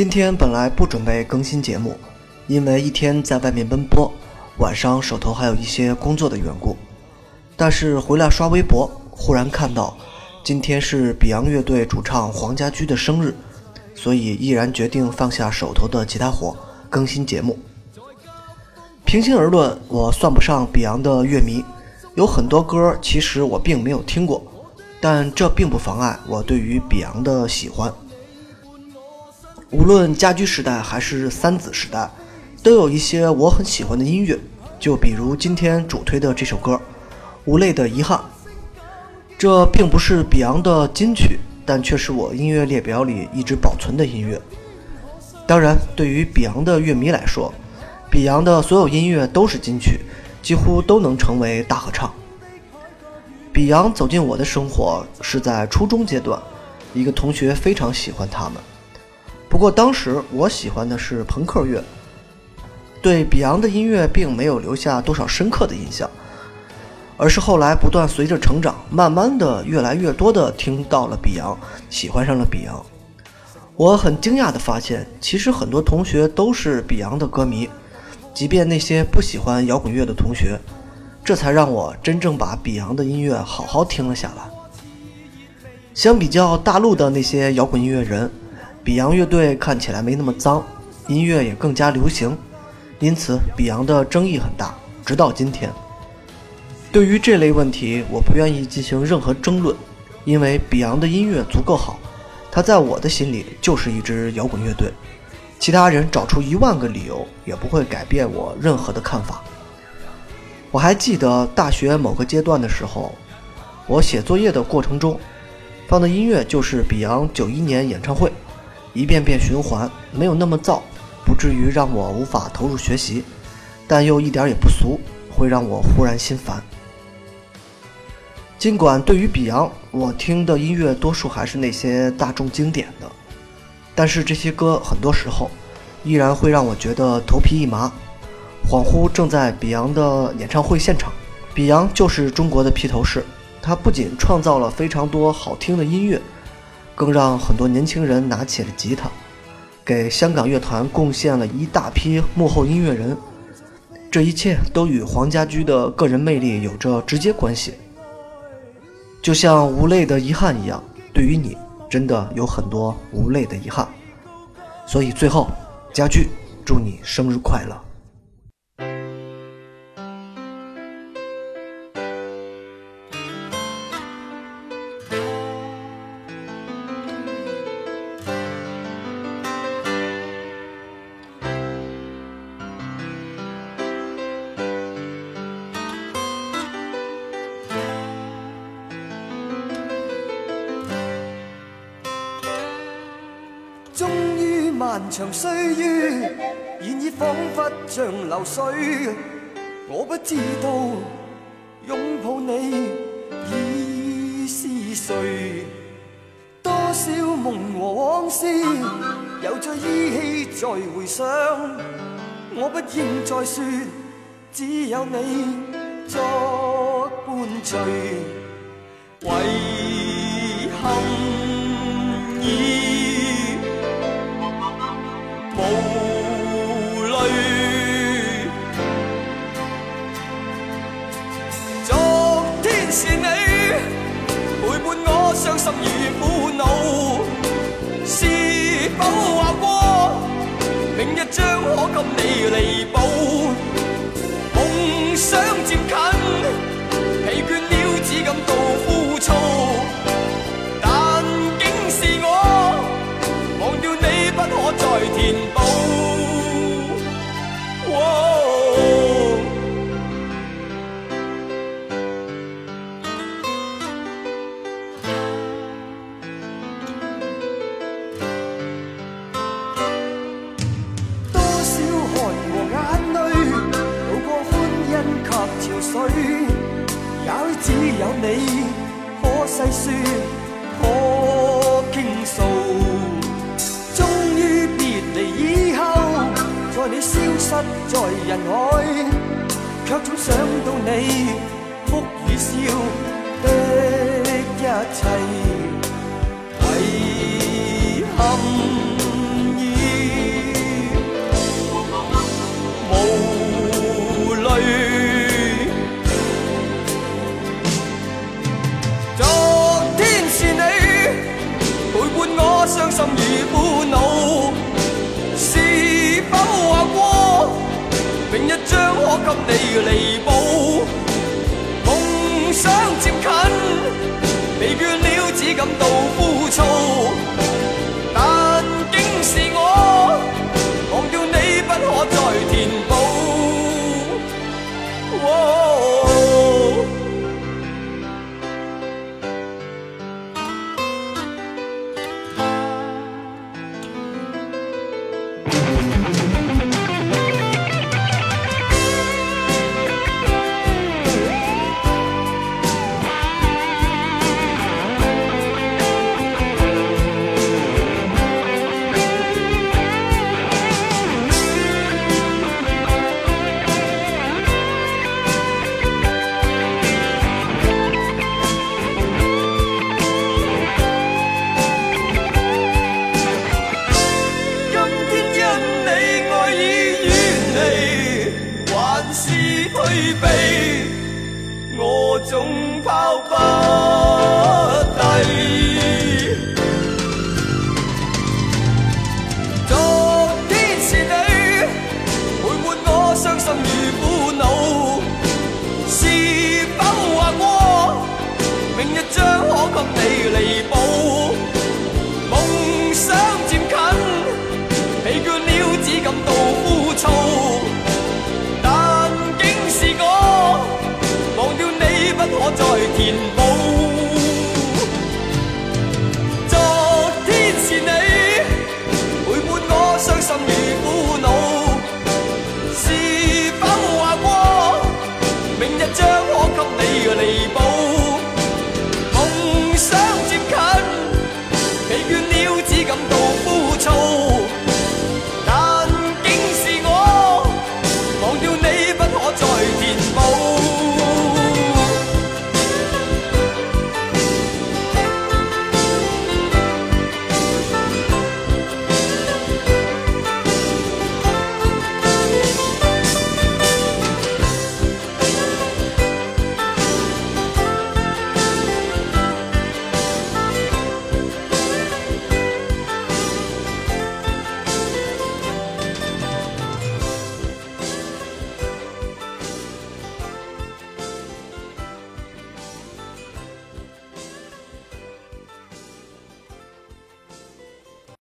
今天本来不准备更新节目，因为一天在外面奔波，晚上手头还有一些工作的缘故。但是回来刷微博，忽然看到今天是 Beyond 乐队主唱黄家驹的生日，所以毅然决定放下手头的其他活，更新节目。平心而论，我算不上 Beyond 的乐迷，有很多歌其实我并没有听过，但这并不妨碍我对于 Beyond 的喜欢。无论家居时代还是三子时代，都有一些我很喜欢的音乐，就比如今天主推的这首歌《无泪的遗憾》。这并不是 Beyond 的金曲，但却是我音乐列表里一直保存的音乐。当然，对于 Beyond 的乐迷来说，Beyond 的所有音乐都是金曲，几乎都能成为大合唱。Beyond 走进我的生活是在初中阶段，一个同学非常喜欢他们。不过当时我喜欢的是朋克乐，对 Beyond 的音乐并没有留下多少深刻的印象，而是后来不断随着成长，慢慢的越来越多的听到了 Beyond，喜欢上了 Beyond。我很惊讶的发现，其实很多同学都是 Beyond 的歌迷，即便那些不喜欢摇滚乐的同学，这才让我真正把 Beyond 的音乐好好听了下来。相比较大陆的那些摇滚音乐人。Beyond 乐队看起来没那么脏，音乐也更加流行，因此 Beyond 的争议很大，直到今天。对于这类问题，我不愿意进行任何争论，因为 Beyond 的音乐足够好，它在我的心里就是一支摇滚乐队。其他人找出一万个理由，也不会改变我任何的看法。我还记得大学某个阶段的时候，我写作业的过程中，放的音乐就是 Beyond 九一年演唱会。一遍遍循环，没有那么燥，不至于让我无法投入学习，但又一点也不俗，会让我忽然心烦。尽管对于比昂我听的音乐多数还是那些大众经典的，但是这些歌很多时候依然会让我觉得头皮一麻，恍惚正在比昂的演唱会现场。比昂就是中国的披头士，他不仅创造了非常多好听的音乐。更让很多年轻人拿起了吉他，给香港乐坛贡献了一大批幕后音乐人。这一切都与黄家驹的个人魅力有着直接关系。就像无泪的遗憾一样，对于你，真的有很多无泪的遗憾。所以最后，家驹，祝你生日快乐。终于漫长岁月，现已仿佛像流水。我不知道拥抱你已是谁。多少梦和往事，又再依稀在回想。我不应再说，只有你作伴随。遗憾已。是你陪伴我伤心与苦恼，是否话过明日将可给你弥补？潮水，也许只有你可细说，可倾诉。终于别离以后在你消失在人海，却总想到你心与苦恼，是否话过明日将可给你弥补？梦想接近，疲倦了，只感到。